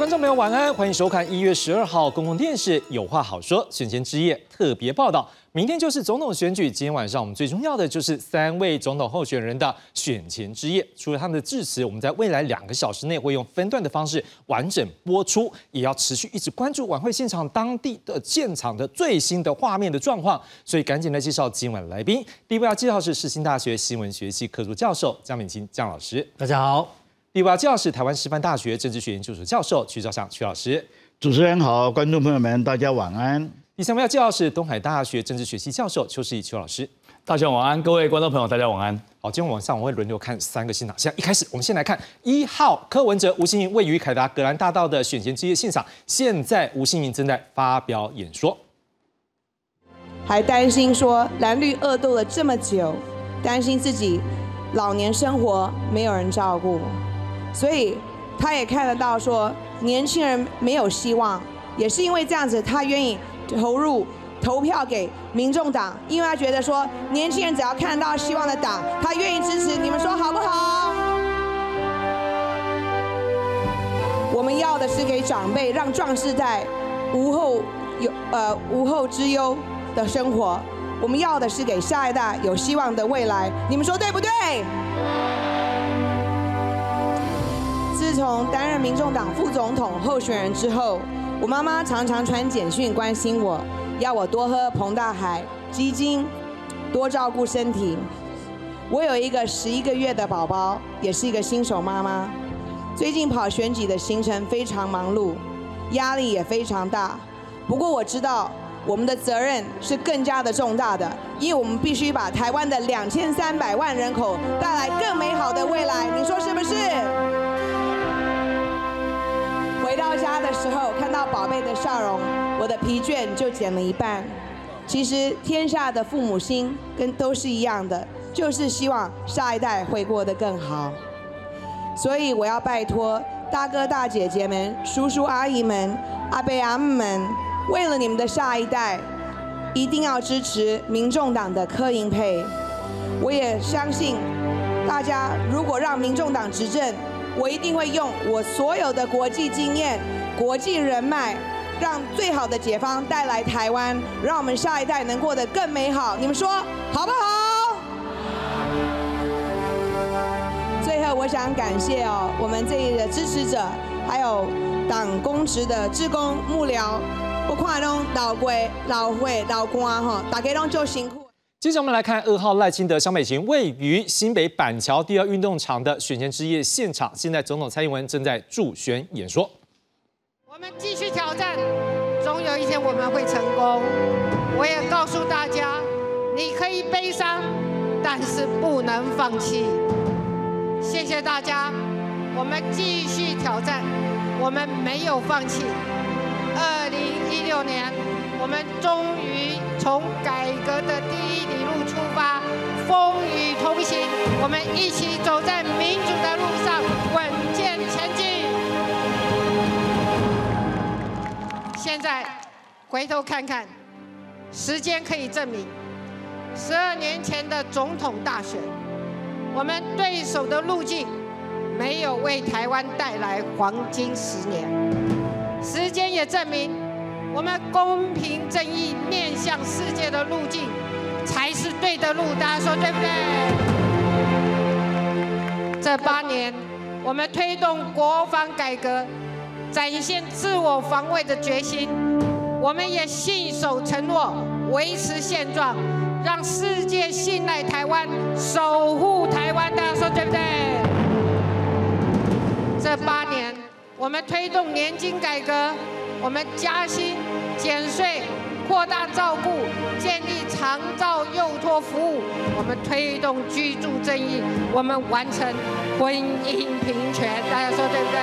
观众朋友，晚安，欢迎收看一月十二号公共电视《有话好说》选前之夜特别报道。明天就是总统选举，今天晚上我们最重要的就是三位总统候选人的选前之夜。除了他们的致辞，我们在未来两个小时内会用分段的方式完整播出，也要持续一直关注晚会现场当地的现场的最新的画面的状况。所以赶紧来介绍今晚来宾。第一位要介绍是世新大学新闻学系客座教授江敏清江老师，大家好。第二位介绍是台湾师范大学政治学研究所教授曲兆祥曲老师，主持人好，观众朋友们大家晚安。第三位要介绍是东海大学政治学系教授邱世义邱老师，大家晚安，各位观众朋友大家晚安。好，今天晚上我会轮流看三个现场，现在一开始我们先来看一号柯文哲吴欣盈位于凯达格兰大道的选前之夜现场，现在吴欣盈正在发表演说，还担心说蓝绿恶斗了这么久，担心自己老年生活没有人照顾。所以他也看得到，说年轻人没有希望，也是因为这样子，他愿意投入投票给民众党，因为他觉得说年轻人只要看得到希望的党，他愿意支持。你们说好不好？我们要的是给长辈，让壮士在无后有呃无后之忧的生活。我们要的是给下一代有希望的未来。你们说对不对？自从担任民众党副总统候选人之后，我妈妈常常传简讯关心我，要我多喝彭大海鸡精，多照顾身体。我有一个十一个月的宝宝，也是一个新手妈妈。最近跑选举的行程非常忙碌，压力也非常大。不过我知道我们的责任是更加的重大的，因为我们必须把台湾的两千三百万人口带来更美好的未来。你说是不是？到家的时候，看到宝贝的笑容，我的疲倦就减了一半。其实天下的父母心跟都是一样的，就是希望下一代会过得更好。所以我要拜托大哥大姐姐们、叔叔阿姨们、阿伯阿姆们，为了你们的下一代，一定要支持民众党的柯银配。我也相信，大家如果让民众党执政。我一定会用我所有的国际经验、国际人脉，让最好的解方带来台湾，让我们下一代能过得更美好。你们说好不好？最后，我想感谢哦，我们这里的支持者，还有党公职的职工幕僚，我看拢老贵、老会、老官哈，大家拢就辛苦。接着我们来看二号赖清德、萧美琴位于新北板桥第二运动场的选前之夜现场，现在总统蔡英文正在助选演说。我们继续挑战，总有一天我们会成功。我也告诉大家，你可以悲伤，但是不能放弃。谢谢大家，我们继续挑战，我们没有放弃。二零一六年，我们终于从改革的第一里路出发，风雨同行，我们一起走在民主的路上，稳健前进。现在回头看看，时间可以证明，十二年前的总统大选，我们对手的路径没有为台湾带来黄金十年。时间也证明，我们公平正义面向世界的路径才是对的路。大家说对不对？这八年，我们推动国防改革，展现自我防卫的决心。我们也信守承诺，维持现状，让世界信赖台湾，守护台湾。大家说对不对？这八年。我们推动年金改革，我们加薪、减税、扩大照顾、建立长照幼托服务，我们推动居住正义，我们完成婚姻平权。大家说对不对？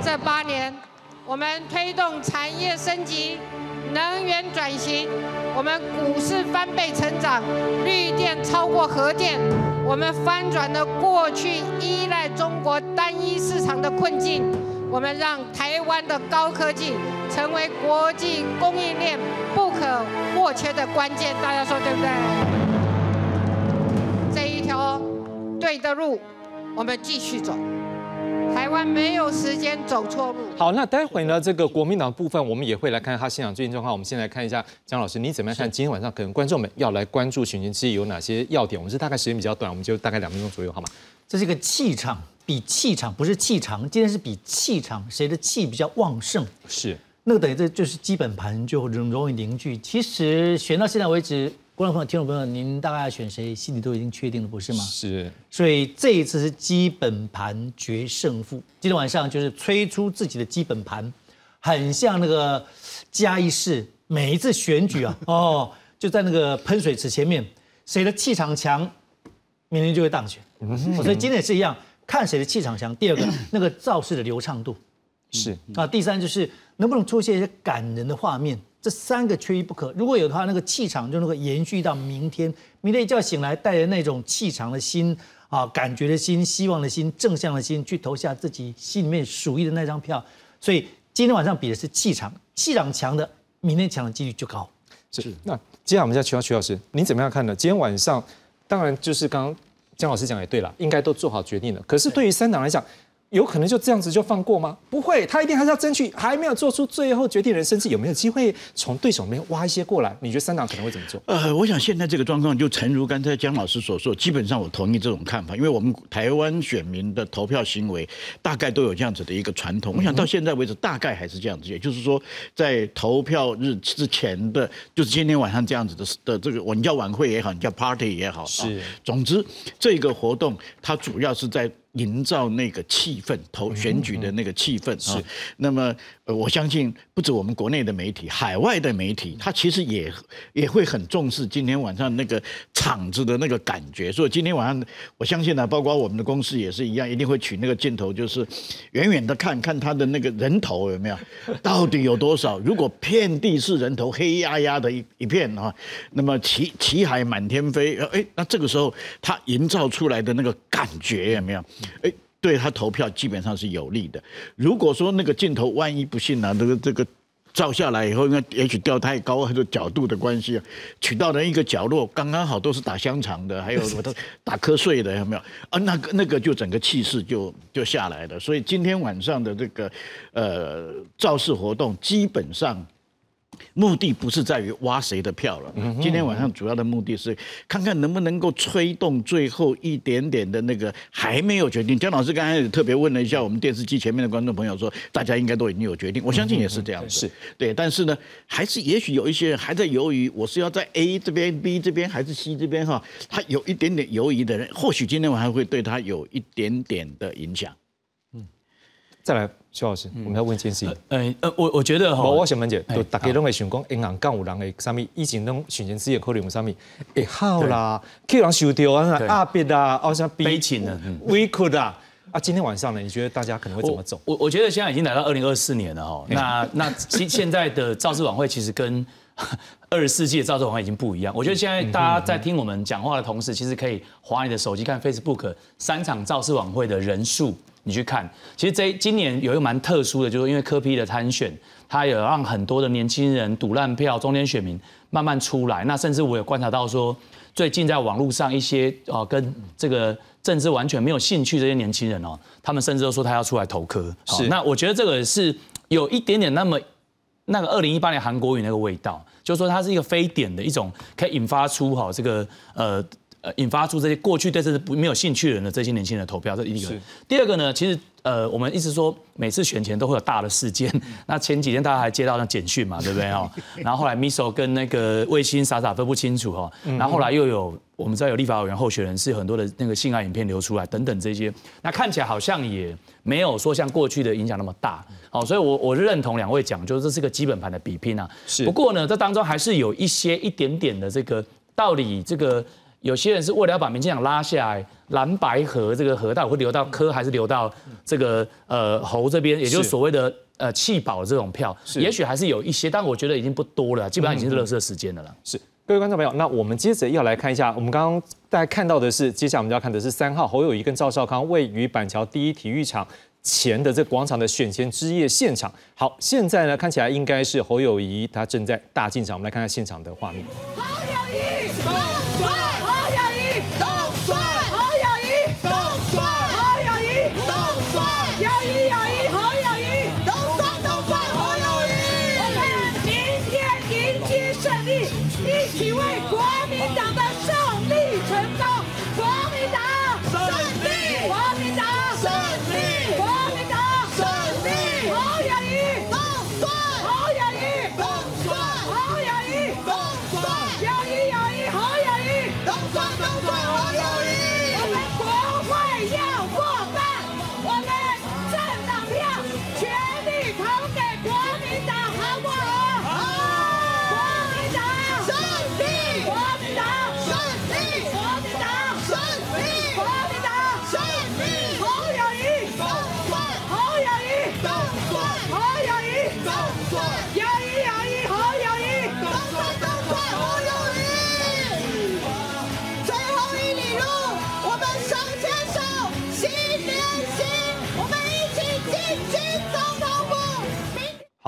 这八年，我们推动产业升级、能源转型，我们股市翻倍成长，绿电超过核电。我们翻转了过去依赖中国单一市场的困境，我们让台湾的高科技成为国际供应链不可或缺的关键。大家说对不对？这一条对的路，我们继续走。台台湾没有时间走错路。好，那待会呢，这个国民党部分，我们也会来看看他现场最近状况。我们先来看一下江老师，你怎么样看？今天晚上可能观众们要来关注选前之夜有哪些要点？我们是大概时间比较短，我们就大概两分钟左右，好吗？这是一个气场，比气场不是气场，今天是比气场，谁的气比较旺盛？是，那个等于这就是基本盘就容容易凝聚。其实选到现在为止，观众朋友、听众朋友，您大概选谁，心里都已经确定了，不是吗？是，所以这一次是基本盘决胜负。今天晚上就是吹出自己的基本盘，很像那个嘉义市每一次选举啊，哦，就在那个喷水池前面，谁的气场强，明天就会当选。所以今天也是一样，看谁的气场强。第二个，那个造势的流畅度是，啊，第三就是能不能出现一些感人的画面，这三个缺一不可。如果有的话，那个气场就能够延续到明天。明天一觉醒来，带着那种气场的心啊，感觉的心、希望的心、正向的心，去投下自己心里面属意的那张票。所以今天晚上比的是气场，气场强的，明天强的几率就高。是。那接下来我们再请教曲老师，你怎么样看呢？今天晚上，当然就是刚刚江老师讲也对了，应该都做好决定了。可是对于三党来讲，有可能就这样子就放过吗？不会，他一定还是要争取，还没有做出最后决定人，甚至有没有机会从对手那边挖一些过来？你觉得三党可能会怎么做？呃，我想现在这个状况就诚如刚才江老师所说，基本上我同意这种看法，因为我们台湾选民的投票行为大概都有这样子的一个传统。我想到现在为止，大概还是这样子，也就是说，在投票日之前的，就是今天晚上这样子的的这个，我们叫晚会也好，你叫 party 也好，是，总之这个活动它主要是在。营造那个气氛，投选举的那个气氛是。那么，呃，我相信不止我们国内的媒体，海外的媒体，他其实也也会很重视今天晚上那个场子的那个感觉。所以今天晚上，我相信呢，包括我们的公司也是一样，一定会取那个镜头，就是远远的看看他的那个人头有没有，到底有多少。如果遍地是人头，黑压压的一一片啊，那么旗旗海满天飞，哎，那这个时候他营造出来的那个感觉有没有？哎，对他投票基本上是有利的。如果说那个镜头万一不幸呢，这个这个照下来以后，因为也许掉太高或者角度的关系，取到的一个角落，刚刚好都是打香肠的，还有 什么打瞌睡的，有没有？啊，那个那个就整个气势就就下来了。所以今天晚上的这个呃造势活动基本上。目的不是在于挖谁的票了，今天晚上主要的目的是看看能不能够吹动最后一点点的那个还没有决定。江老师刚才也特别问了一下我们电视机前面的观众朋友，说大家应该都已经有决定，我相信也是这样子。是对，但是呢，还是也许有一些人还在犹豫，我是要在 A 这边、B 这边还是 C 这边哈？他有一点点犹豫的人，或许今天晚上会对他有一点点的影响。嗯，再来。徐老师，我们要问一件事情。呃呃，我我觉得哈，我想问姐，就大家拢会想讲，银行干有人的啥物，以前拢选前事业可能有啥物，会好啦，去人受掉啊，阿别啦，好像悲情的，we could 啊。啊，今天晚上呢，你觉得大家可能会怎么走？我我觉得现在已经来到二零二四年了哈。那那现现在的造势晚会其实跟 二十世纪的造势晚会已经不一样。我觉得现在大家在听我们讲话的同时，其实可以划你的手机看 Facebook 三场造势晚会的人数。你去看，其实这今年有一个蛮特殊的，就是因为科批的参选，他有让很多的年轻人赌烂票，中间选民慢慢出来。那甚至我有观察到说，最近在网络上一些哦跟这个政治完全没有兴趣这些年轻人哦，他们甚至都说他要出来投科。是，那我觉得这个是有一点点那么那个二零一八年韩国语那个味道，就是说它是一个非典的一种，可以引发出哈这个呃。呃，引发出这些过去对这是不没有兴趣的人的这些年轻人投票，这一个。第二个呢，其实呃，我们一直说每次选前都会有大的事件。那前几天大家还接到那简讯嘛，对不对哦？然后后来 Miso 跟那个卫星傻傻分不清楚哦。然后后来又有我们知道有立法委员候选人是很多的那个性爱影片流出来等等这些，那看起来好像也没有说像过去的影响那么大。好，所以我我认同两位讲，就是这是个基本盘的比拼啊。是。不过呢，这当中还是有一些一点点的这个道理，这个。有些人是为了要把民进党拉下来，蓝白河这个河道会流到柯，还是流到这个呃侯这边，也就是所谓的呃弃保这种票，也许还是有一些，但我觉得已经不多了，基本上已经是热色时间的了。是各位观众朋友，那我们接着要来看一下，我们刚刚大家看到的是，接下来我们要看的是三号侯友谊跟赵少康位于板桥第一体育场前的这广场的选前之夜现场。好，现在呢看起来应该是侯友谊他正在大进场，我们来看看现场的画面。侯友谊。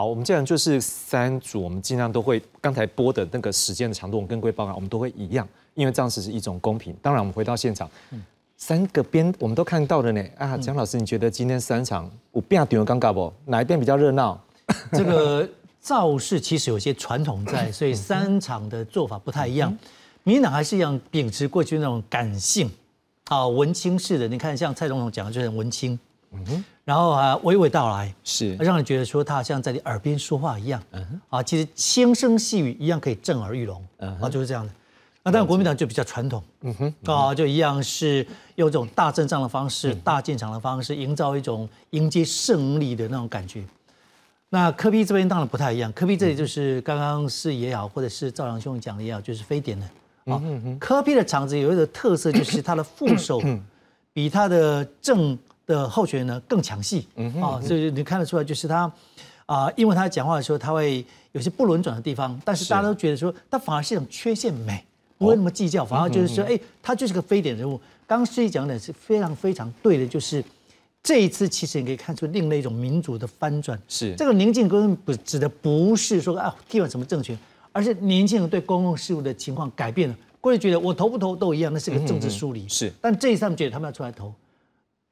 好，我们既然就是三组，我们尽量都会刚才播的那个时间的长度，我们跟贵报告，我们都会一样，因为这样子是一种公平。当然，我们回到现场，三个边我们都看到了呢。啊，蒋老师，你觉得今天三场我变顶尴尬不？哪一边比较热闹？这个造势其实有些传统在，所以三场的做法不太一样。民进党还是一样秉持过去那种感性啊文青式的，你看像蔡总统讲的就是文青，然后啊娓娓道来，是。让人觉得说他好像在你耳边说话一样，嗯啊，其实轻声细语一样可以震耳欲聋，嗯啊，就是这样的。那当然国民党就比较传统，嗯哼，啊，就一样是用这种大阵仗的方式、大进场的方式，营造一种迎接胜利的那种感觉。那科比这边当然不太一样，科比这里就是刚刚是也好，或者是赵良兄讲的也好，就是非典的。啊，嗯科比的场子有一个特色，就是他的副手 比他的正的候选人呢更强势。啊，所以你看得出来，就是他啊，因为他讲话的时候，他会有些不轮转的地方，但是大家都觉得说，他反而是一种缺陷美，不会那么计较，反而就是说，哎，他就是个非典人物。刚刚司仪讲的是非常非常对的，就是这一次其实你可以看出另类一种民主的翻转。是这个宁静根本不指的不是说啊替换什么政权。而是年轻人对公共事务的情况改变了，过去觉得我投不投都一样，那是个政治梳理。是，但这一次他们觉得他们要出来投，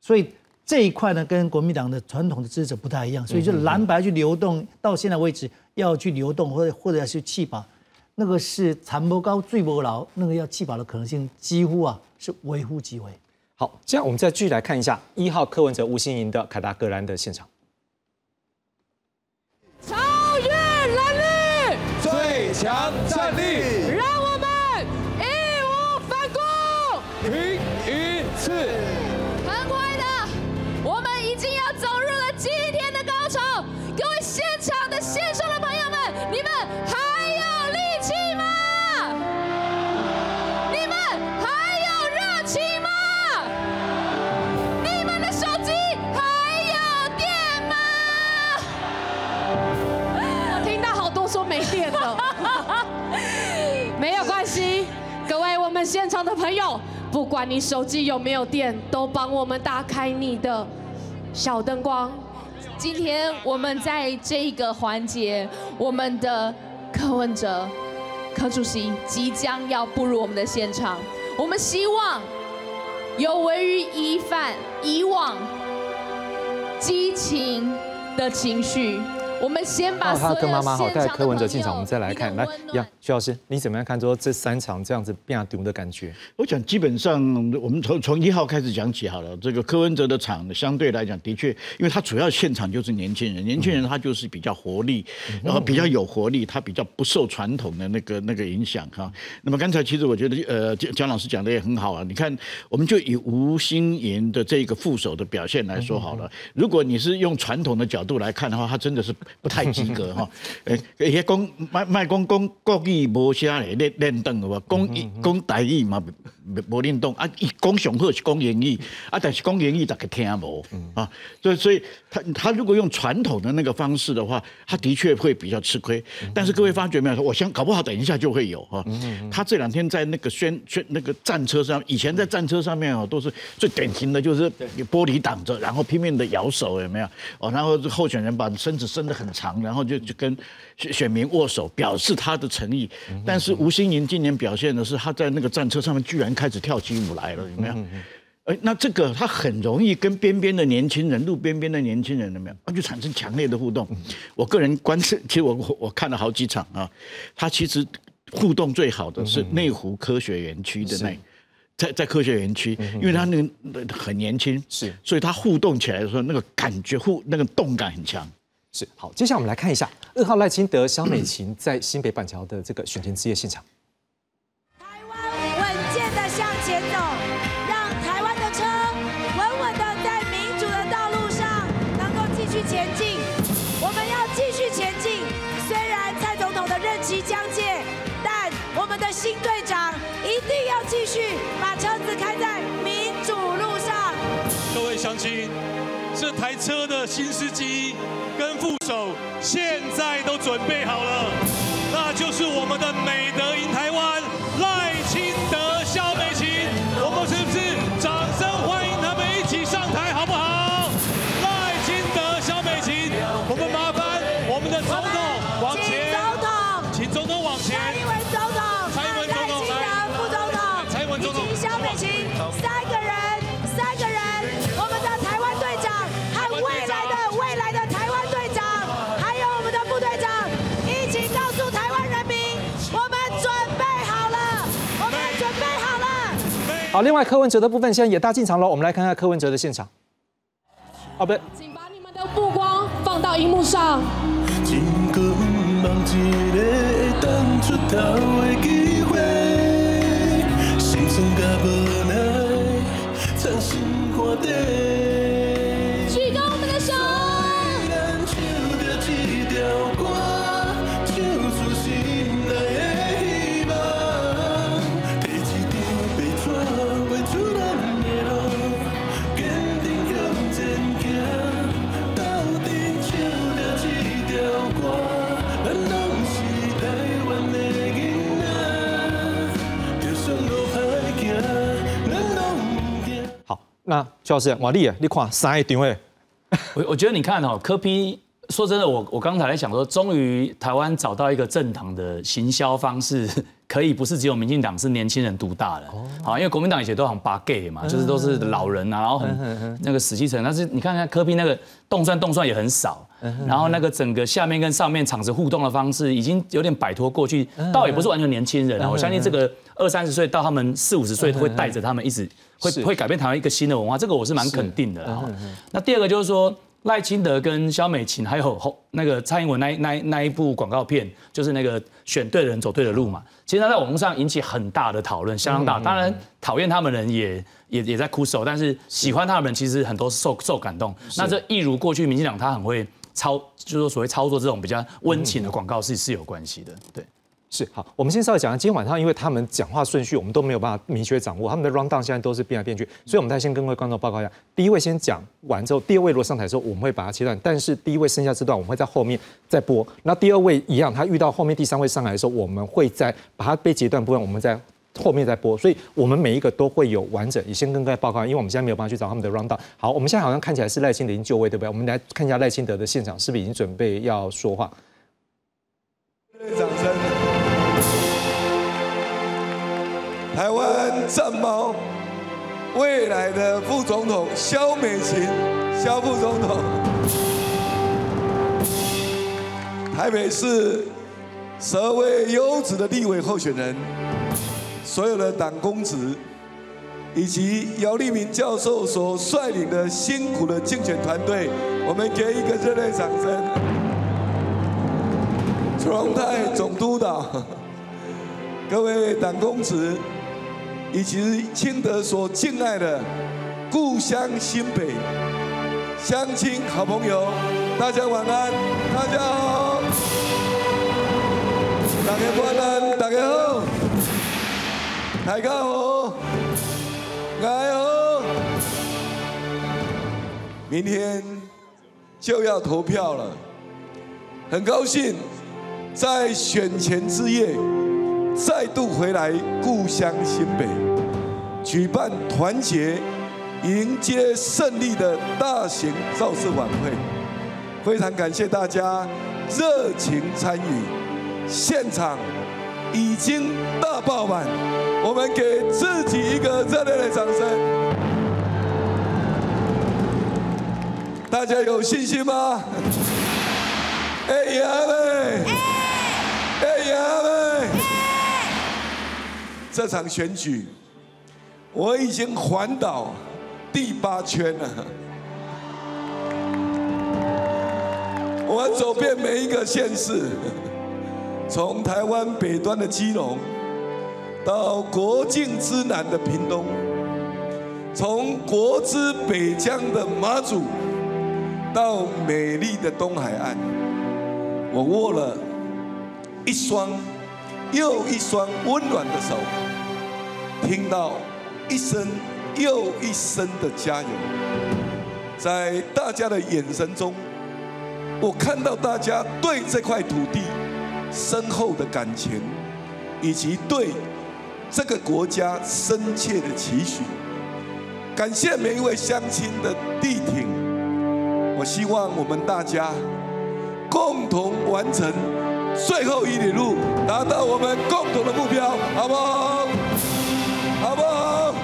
所以这一块呢，跟国民党的传统的支持者不太一样，所以就蓝白去流动，到现在为止要去流动或者或者要去弃保，那个是残不高最不牢，那个要弃保的可能性几乎啊是微乎其微。好，这样我们再继续来看一下一号柯文哲吴欣盈的凯达格兰的现场。超越蓝绿，最强战力，不管你手机有没有电，都帮我们打开你的小灯光。今天我们在这个环节，我们的柯文哲、柯主席即将要步入我们的现场。我们希望有违于疑犯以往激情的情绪。我们先把他跟妈妈好带柯文哲进场，我们再来看。来，呀，徐老师，你怎么样看说这三场这样子变毒的感觉？我讲基本上，我们从从一号开始讲起好了。这个柯文哲的场相对来讲，的确，因为他主要现场就是年轻人，年轻人他就是比较活力，然后比较有活力，他比较不受传统的那个那个影响哈。那么刚才其实我觉得，呃，姜姜老师讲的也很好啊。你看，我们就以吴新言的这个副手的表现来说好了。如果你是用传统的角度来看的话，他真的是。不太及格 哈，诶，迄讲卖卖讲讲国语无啥咧练练动个讲讲台语嘛无练动啊，伊讲上好是讲英语啊，但是讲英语大家听无啊，所以所以他他如果用传统的那个方式的话，他的确会比较吃亏。但是各位发觉没有？我想搞不好等一下就会有哈。他这两天在那个宣宣那个战车上，以前在战车上面哦，都是最典型的就是玻璃挡着，然后拼命的摇手有没有？哦，然后候选人把身子伸得很。长，然后就就跟选选民握手，表示他的诚意。但是吴欣盈今年表现的是，他在那个战车上面居然开始跳起舞来了，有没有？哎，那这个他很容易跟边边的年轻人、路边边的年轻人有没有？那就产生强烈的互动。我个人观测，其实我我我看了好几场啊，他其实互动最好的是内湖科学园区的那，在在科学园区，因为他那个很年轻，是，所以他互动起来的时候，那个感觉互那个动感很强。是好，接下来我们来看一下二号赖清德、萧美琴在新北板桥的这个选前之夜现场。新司机。跟副手现在都准备好了，那就是我们的美德赢台湾好，另外柯文哲的部分现在也大进场了，我们来看看柯文哲的现场。哦，不对，请把你们的目光放到荧幕上。心酸甲无奈，藏心肝底。那邱老师，瓦力，你看三个场诶，我我觉得你看哦，科批说真的，我我刚才在想说，终于台湾找到一个正常的行销方式，可以不是只有民进党是年轻人独大的，好，因为国民党以前都很八 gay 嘛，就是都是老人啊，然后很那个死气沉，但是你看看柯比那个动算动算也很少，然后那个整个下面跟上面场子互动的方式，已经有点摆脱过去，倒也不是完全年轻人啊，我相信这个二三十岁到他们四五十岁都会带着他们一直会会改变台湾一个新的文化，这个我是蛮肯定的啦。那第二个就是说。赖清德跟萧美琴还有后那个蔡英文那那那一部广告片，就是那个选对的人走对的路嘛。其实他在网络上引起很大的讨论，相当大。当然，讨厌他们的人也也也在哭手，但是喜欢他们的人其实很多受受感动。那这一如过去民进党他很会操，就是说所谓操作这种比较温情的广告是是有关系的。对。是好，我们先稍微讲一下，今天晚上因为他们讲话顺序我们都没有办法明确掌握，他们的 round down 现在都是变来变去，所以我们再先跟各位观众报告一下，第一位先讲完之后，第二位如果上台之后，我们会把它切断，但是第一位剩下这段我们会在后面再播，那第二位一样，他遇到后面第三位上来的时候，我们会再把它被截断部分，我们在后面再播，所以我们每一个都会有完整，也先跟各位报告，因为我们现在没有办法去找他们的 round down。好，我们现在好像看起来是赖清德已经就位，对不对？我们来看一下赖清德的现场是不是已经准备要说话。台湾战猫未来的副总统萧美琴，萧副总统，台北市十二位优质的立委候选人，所有的党公职，以及姚立明教授所率领的辛苦的竞选团队，我们给一个热烈掌声。楚荣泰总督导，各位党公职。以及清德所敬爱的故乡新北乡亲好朋友，大家晚安，大家好，大家晚安，大家好，大家好，大家好，明天就要投票了，很高兴在选前之夜。再度回来故乡新北，举办团结迎接胜利的大型造势晚会，非常感谢大家热情参与，现场已经大爆满，我们给自己一个热烈的掌声。大家有信心吗？哎呀喂！这场选举，我已经环岛第八圈了。我走遍每一个县市，从台湾北端的基隆，到国境之南的屏东，从国之北疆的马祖，到美丽的东海岸，我握了一双又一双温暖的手。听到一声又一声的加油，在大家的眼神中，我看到大家对这块土地深厚的感情，以及对这个国家深切的期许。感谢每一位乡亲的力挺，我希望我们大家共同完成最后一里路，达到我们共同的目标，好不好？好不好？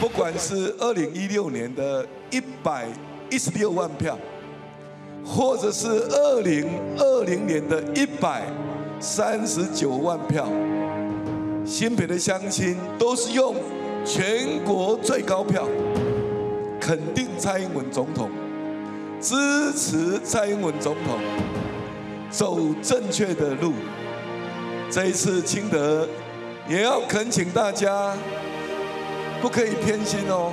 不管是二零一六年的一百一十六万票，或者是二零二零年的一百三十九万票，新北的乡亲都是用全国最高票肯定蔡英文总统，支持蔡英文总统走正确的路。这一次，清德也要恳请大家不可以偏心哦。